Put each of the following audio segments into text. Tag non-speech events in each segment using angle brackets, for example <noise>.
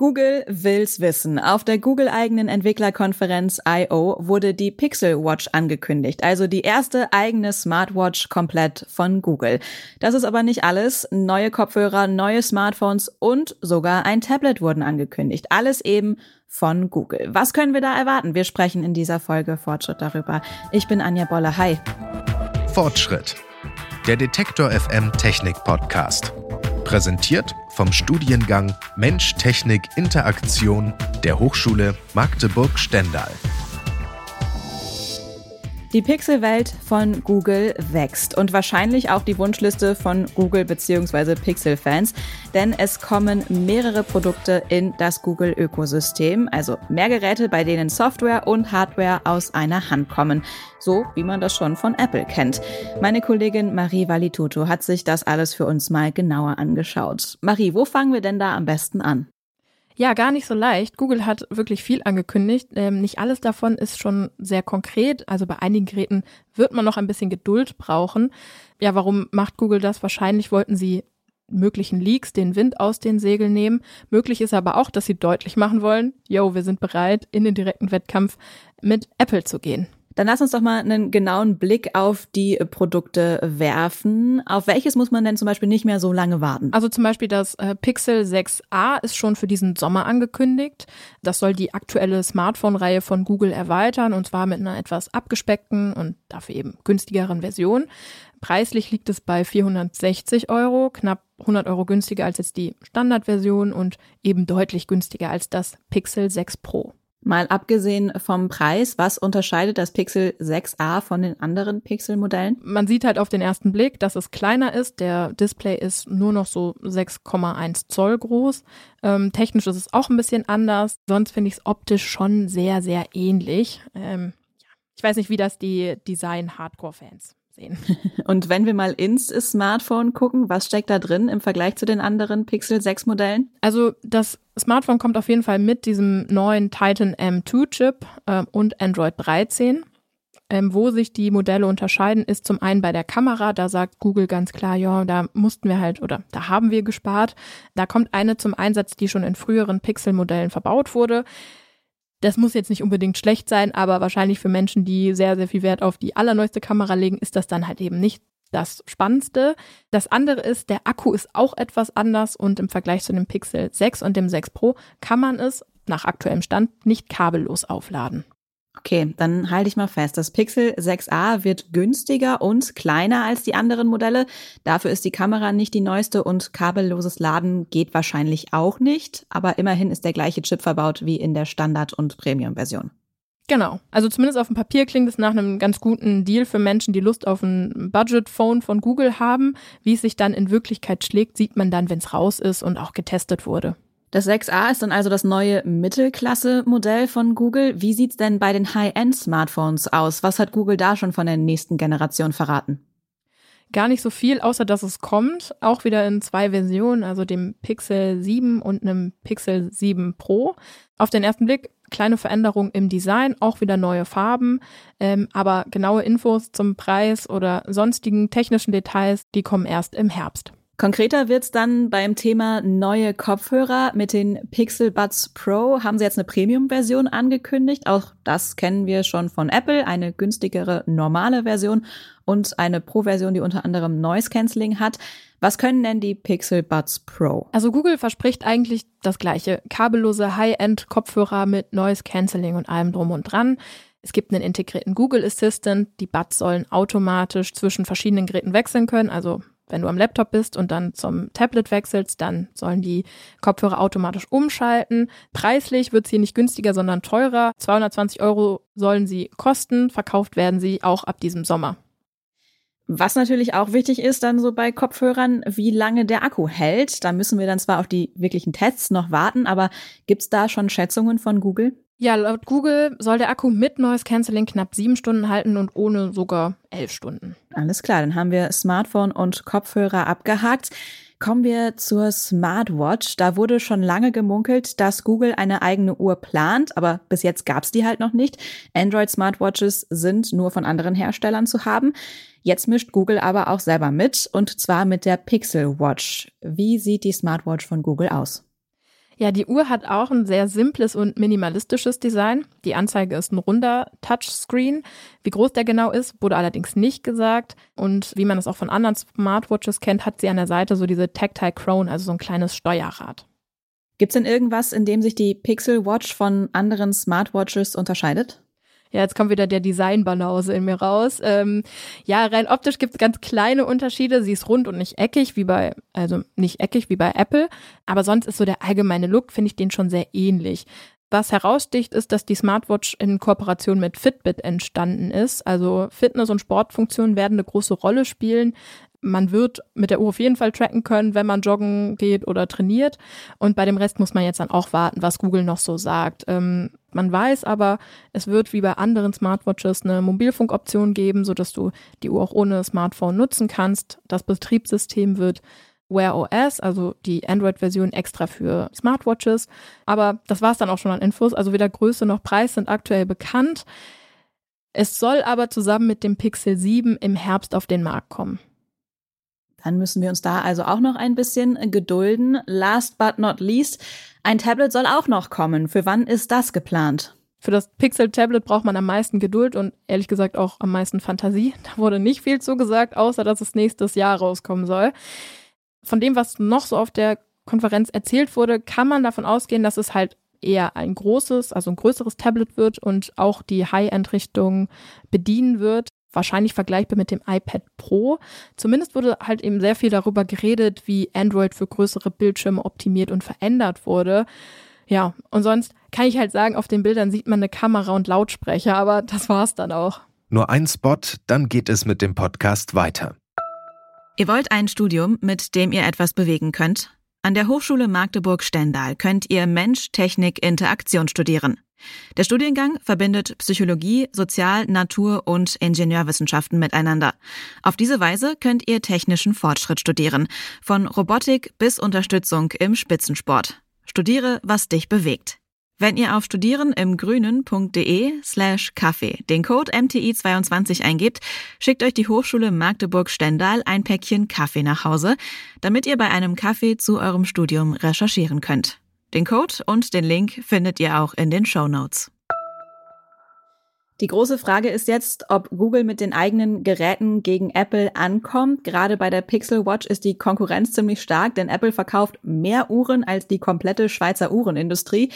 Google will's wissen. Auf der Google-eigenen Entwicklerkonferenz I.O. wurde die Pixel Watch angekündigt, also die erste eigene Smartwatch komplett von Google. Das ist aber nicht alles. Neue Kopfhörer, neue Smartphones und sogar ein Tablet wurden angekündigt. Alles eben von Google. Was können wir da erwarten? Wir sprechen in dieser Folge Fortschritt darüber. Ich bin Anja Bolle. Hi. Fortschritt. Der Detektor FM Technik Podcast. Präsentiert vom Studiengang Mensch, Technik, Interaktion der Hochschule Magdeburg-Stendal. Die Pixelwelt von Google wächst und wahrscheinlich auch die Wunschliste von Google bzw. Pixel-Fans, denn es kommen mehrere Produkte in das Google-Ökosystem, also mehr Geräte, bei denen Software und Hardware aus einer Hand kommen, so wie man das schon von Apple kennt. Meine Kollegin Marie Valituto hat sich das alles für uns mal genauer angeschaut. Marie, wo fangen wir denn da am besten an? Ja, gar nicht so leicht. Google hat wirklich viel angekündigt. Ähm, nicht alles davon ist schon sehr konkret. Also bei einigen Geräten wird man noch ein bisschen Geduld brauchen. Ja, warum macht Google das? Wahrscheinlich wollten sie möglichen Leaks den Wind aus den Segeln nehmen. Möglich ist aber auch, dass sie deutlich machen wollen, yo, wir sind bereit, in den direkten Wettkampf mit Apple zu gehen. Dann lass uns doch mal einen genauen Blick auf die Produkte werfen. Auf welches muss man denn zum Beispiel nicht mehr so lange warten? Also zum Beispiel das äh, Pixel 6a ist schon für diesen Sommer angekündigt. Das soll die aktuelle Smartphone-Reihe von Google erweitern und zwar mit einer etwas abgespeckten und dafür eben günstigeren Version. Preislich liegt es bei 460 Euro, knapp 100 Euro günstiger als jetzt die Standardversion und eben deutlich günstiger als das Pixel 6 Pro. Mal abgesehen vom Preis, was unterscheidet das Pixel 6a von den anderen Pixel-Modellen? Man sieht halt auf den ersten Blick, dass es kleiner ist. Der Display ist nur noch so 6,1 Zoll groß. Ähm, technisch ist es auch ein bisschen anders. Sonst finde ich es optisch schon sehr, sehr ähnlich. Ähm. Ich weiß nicht, wie das die Design-Hardcore-Fans sehen. <laughs> Und wenn wir mal ins Smartphone gucken, was steckt da drin im Vergleich zu den anderen Pixel 6 Modellen? Also das Smartphone kommt auf jeden Fall mit diesem neuen Titan M2 Chip äh, und Android 13. Ähm, wo sich die Modelle unterscheiden, ist zum einen bei der Kamera. Da sagt Google ganz klar, ja, da mussten wir halt oder da haben wir gespart. Da kommt eine zum Einsatz, die schon in früheren Pixel-Modellen verbaut wurde. Das muss jetzt nicht unbedingt schlecht sein, aber wahrscheinlich für Menschen, die sehr, sehr viel Wert auf die allerneueste Kamera legen, ist das dann halt eben nicht das Spannendste. Das andere ist, der Akku ist auch etwas anders und im Vergleich zu dem Pixel 6 und dem 6 Pro kann man es nach aktuellem Stand nicht kabellos aufladen. Okay, dann halte ich mal fest. Das Pixel 6a wird günstiger und kleiner als die anderen Modelle. Dafür ist die Kamera nicht die neueste und kabelloses Laden geht wahrscheinlich auch nicht. Aber immerhin ist der gleiche Chip verbaut wie in der Standard- und Premium-Version. Genau. Also zumindest auf dem Papier klingt es nach einem ganz guten Deal für Menschen, die Lust auf ein Budget-Phone von Google haben. Wie es sich dann in Wirklichkeit schlägt, sieht man dann, wenn es raus ist und auch getestet wurde. Das 6a ist dann also das neue Mittelklasse-Modell von Google. Wie sieht's denn bei den High-End-Smartphones aus? Was hat Google da schon von der nächsten Generation verraten? Gar nicht so viel, außer dass es kommt. Auch wieder in zwei Versionen, also dem Pixel 7 und einem Pixel 7 Pro. Auf den ersten Blick kleine Veränderung im Design, auch wieder neue Farben, ähm, aber genaue Infos zum Preis oder sonstigen technischen Details, die kommen erst im Herbst. Konkreter wird's dann beim Thema neue Kopfhörer. Mit den Pixel Buds Pro haben sie jetzt eine Premium-Version angekündigt. Auch das kennen wir schon von Apple, eine günstigere normale Version und eine Pro-Version, die unter anderem Noise Cancelling hat. Was können denn die Pixel Buds Pro? Also Google verspricht eigentlich das gleiche. Kabellose High-End-Kopfhörer mit Noise Cancelling und allem drum und dran. Es gibt einen integrierten Google Assistant. Die Buds sollen automatisch zwischen verschiedenen Geräten wechseln können, also wenn du am Laptop bist und dann zum Tablet wechselst, dann sollen die Kopfhörer automatisch umschalten. Preislich wird es hier nicht günstiger, sondern teurer. 220 Euro sollen sie kosten. Verkauft werden sie auch ab diesem Sommer. Was natürlich auch wichtig ist dann so bei Kopfhörern, wie lange der Akku hält. Da müssen wir dann zwar auf die wirklichen Tests noch warten, aber gibt's da schon Schätzungen von Google? Ja, laut Google soll der Akku mit Noise Cancelling knapp sieben Stunden halten und ohne sogar elf Stunden. Alles klar, dann haben wir Smartphone und Kopfhörer abgehakt. Kommen wir zur Smartwatch. Da wurde schon lange gemunkelt, dass Google eine eigene Uhr plant, aber bis jetzt gab's die halt noch nicht. Android Smartwatches sind nur von anderen Herstellern zu haben. Jetzt mischt Google aber auch selber mit und zwar mit der Pixel Watch. Wie sieht die Smartwatch von Google aus? Ja, die Uhr hat auch ein sehr simples und minimalistisches Design. Die Anzeige ist ein runder Touchscreen. Wie groß der genau ist, wurde allerdings nicht gesagt. Und wie man es auch von anderen Smartwatches kennt, hat sie an der Seite so diese Tactile Crown, also so ein kleines Steuerrad. Gibt es denn irgendwas, in dem sich die Pixel Watch von anderen Smartwatches unterscheidet? Ja, jetzt kommt wieder der Design-Banause in mir raus. Ähm, ja, rein optisch gibt es ganz kleine Unterschiede. Sie ist rund und nicht eckig, wie bei, also nicht eckig wie bei Apple. Aber sonst ist so der allgemeine Look, finde ich den schon sehr ähnlich. Was heraussticht, ist, dass die Smartwatch in Kooperation mit Fitbit entstanden ist. Also Fitness- und Sportfunktionen werden eine große Rolle spielen man wird mit der Uhr auf jeden Fall tracken können, wenn man joggen geht oder trainiert. Und bei dem Rest muss man jetzt dann auch warten, was Google noch so sagt. Ähm, man weiß aber, es wird wie bei anderen Smartwatches eine Mobilfunkoption geben, sodass du die Uhr auch ohne Smartphone nutzen kannst. Das Betriebssystem wird Wear OS, also die Android-Version extra für Smartwatches. Aber das war es dann auch schon an Infos. Also weder Größe noch Preis sind aktuell bekannt. Es soll aber zusammen mit dem Pixel 7 im Herbst auf den Markt kommen. Dann müssen wir uns da also auch noch ein bisschen gedulden. Last but not least, ein Tablet soll auch noch kommen. Für wann ist das geplant? Für das Pixel-Tablet braucht man am meisten Geduld und ehrlich gesagt auch am meisten Fantasie. <laughs> Da wurde nicht viel zugesagt, außer dass es nächstes Jahr rauskommen soll. Von dem, was noch so auf der Konferenz erzählt wurde, kann man davon ausgehen, dass es halt eher ein großes, also ein größeres Tablet wird und auch die High-End-Richtung bedienen wird wahrscheinlich vergleichbar mit dem iPad Pro. Zumindest wurde halt eben sehr viel darüber geredet, wie Android für größere Bildschirme optimiert und verändert wurde. Ja, und sonst kann ich halt sagen, auf den Bildern sieht man eine Kamera und Lautsprecher, aber das war's dann auch. Nur ein Spot, dann geht es mit dem Podcast weiter. Ihr wollt ein Studium, mit dem ihr etwas bewegen könnt? An der Hochschule Magdeburg-Stendal könnt ihr Mensch, Technik, Interaktion studieren. Der Studiengang verbindet Psychologie, Sozial-, Natur- und Ingenieurwissenschaften miteinander. Auf diese Weise könnt ihr technischen Fortschritt studieren, von Robotik bis Unterstützung im Spitzensport. Studiere, was dich bewegt. Wenn ihr auf studierenimgrünen.de slash Kaffee den Code MTI22 eingebt, schickt euch die Hochschule Magdeburg-Stendal ein Päckchen Kaffee nach Hause, damit ihr bei einem Kaffee zu eurem Studium recherchieren könnt. Den Code und den Link findet ihr auch in den Show Notes. Die große Frage ist jetzt, ob Google mit den eigenen Geräten gegen Apple ankommt. Gerade bei der Pixel Watch ist die Konkurrenz ziemlich stark, denn Apple verkauft mehr Uhren als die komplette Schweizer Uhrenindustrie.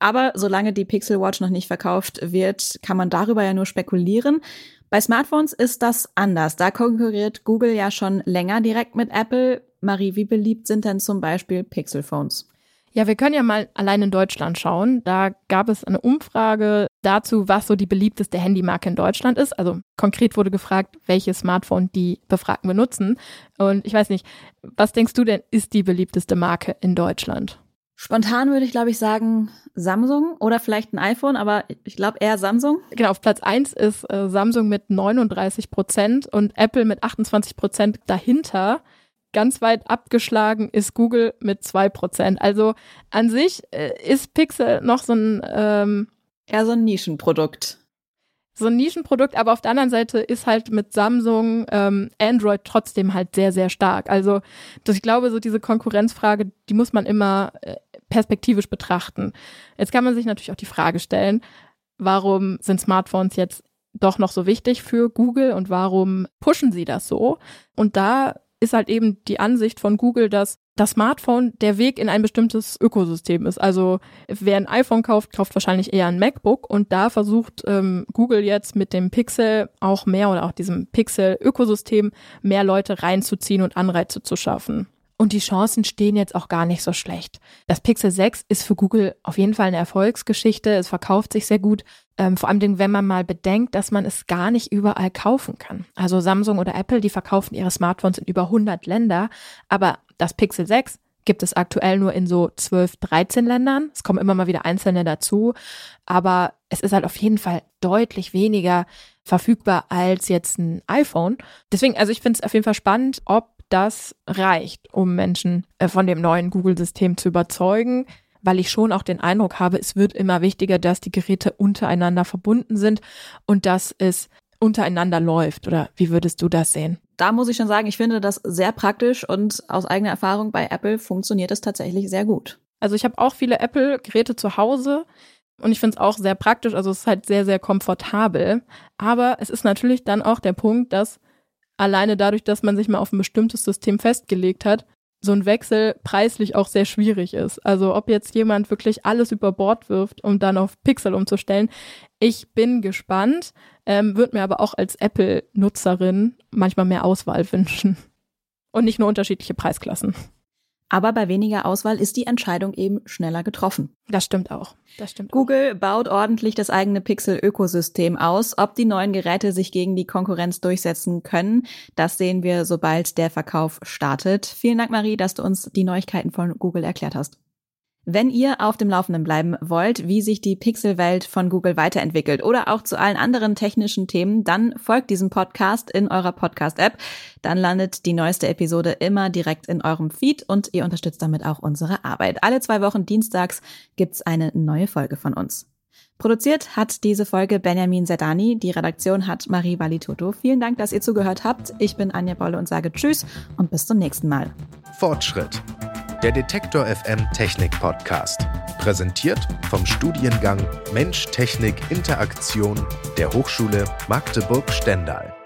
Aber solange die Pixel Watch noch nicht verkauft wird, kann man darüber ja nur spekulieren. Bei Smartphones ist das anders. Da konkurriert Google ja schon länger direkt mit Apple. Marie, wie beliebt sind denn zum Beispiel Pixel-Phones? Ja, wir können ja mal allein in Deutschland schauen. Da gab es eine Umfrage dazu, was so die beliebteste Handymarke in Deutschland ist. Also konkret wurde gefragt, welches Smartphone die Befragten benutzen. Und ich weiß nicht, was denkst du denn, ist die beliebteste Marke in Deutschland? Spontan würde ich, glaube ich, sagen Samsung oder vielleicht ein iPhone, aber ich glaube eher Samsung. Genau, auf Platz eins ist äh, Samsung mit 39 Prozent und Apple mit 28 Prozent dahinter ganz weit abgeschlagen ist Google mit zwei Prozent. Also an sich äh, ist Pixel noch so ein ähm, eher so ein Nischenprodukt. So ein Nischenprodukt, aber auf der anderen Seite ist halt mit Samsung ähm, Android trotzdem halt sehr, sehr stark. Also das, ich glaube, so diese Konkurrenzfrage, die muss man immer äh, perspektivisch betrachten. Jetzt kann man sich natürlich auch die Frage stellen, warum sind Smartphones jetzt doch noch so wichtig für Google und warum pushen sie das so? Und da ist halt eben die Ansicht von Google, dass das Smartphone der Weg in ein bestimmtes Ökosystem ist. Also wer ein iPhone kauft, kauft wahrscheinlich eher ein MacBook und da versucht ähm, Google jetzt mit dem Pixel auch mehr oder auch diesem Pixel-Ökosystem mehr Leute reinzuziehen und Anreize zu schaffen. Und die Chancen stehen jetzt auch gar nicht so schlecht. Das Pixel 6 ist für Google auf jeden Fall eine Erfolgsgeschichte. Es verkauft sich sehr gut. Ähm, vor allem, wenn man mal bedenkt, dass man es gar nicht überall kaufen kann. Also Samsung oder Apple, die verkaufen ihre Smartphones in über 100 Länder. Aber das Pixel 6 gibt es aktuell nur in so 12, 13 Ländern. Es kommen immer mal wieder einzelne dazu. Aber es ist halt auf jeden Fall deutlich weniger verfügbar als jetzt ein iPhone. Deswegen, also ich finde es auf jeden Fall spannend, ob das reicht, um Menschen äh, von dem neuen Google-System zu überzeugen, weil ich schon auch den Eindruck habe, es wird immer wichtiger, dass die Geräte untereinander verbunden sind und dass es untereinander läuft. Oder wie würdest du das sehen? Da muss ich schon sagen, ich finde das sehr praktisch und aus eigener Erfahrung bei Apple funktioniert es tatsächlich sehr gut. Also ich habe auch viele Apple-Geräte zu Hause und ich finde es auch sehr praktisch. Also es ist halt sehr, sehr komfortabel. Aber es ist natürlich dann auch der Punkt, dass alleine dadurch, dass man sich mal auf ein bestimmtes System festgelegt hat, so ein Wechsel preislich auch sehr schwierig ist. Also ob jetzt jemand wirklich alles über Bord wirft, um dann auf Pixel umzustellen. Ich bin gespannt, ähm, würde mir aber auch als Apple-Nutzerin manchmal mehr Auswahl <laughs> wünschen. Und nicht nur unterschiedliche Preisklassen. Aber bei weniger Auswahl ist die Entscheidung eben schneller getroffen. Das stimmt auch. Das stimmt Google auch. baut ordentlich das eigene Pixel-Ökosystem aus. Ob die neuen Geräte sich gegen die Konkurrenz durchsetzen können, das sehen wir, sobald der Verkauf startet. Vielen Dank, Marie, dass du uns die Neuigkeiten von Google erklärt hast. Wenn ihr auf dem Laufenden bleiben wollt, wie sich die Pixelwelt von Google weiterentwickelt oder auch zu allen anderen technischen Themen, dann folgt diesem Podcast in eurer Podcast-App. Dann landet die neueste Episode immer direkt in eurem Feed und ihr unterstützt damit auch unsere Arbeit. Alle zwei Wochen dienstags gibt's eine neue Folge von uns. Produziert hat diese Folge Benjamin Zerdani. Die Redaktion hat Marie Valitoto. Vielen Dank, dass ihr zugehört habt. Ich bin Anja Bolle und sage Tschüss und bis zum nächsten Mal. Fortschritt der Detektor FM Technik Podcast. Präsentiert vom Studiengang Mensch Technik Interaktion der Hochschule Magdeburg-Stendal.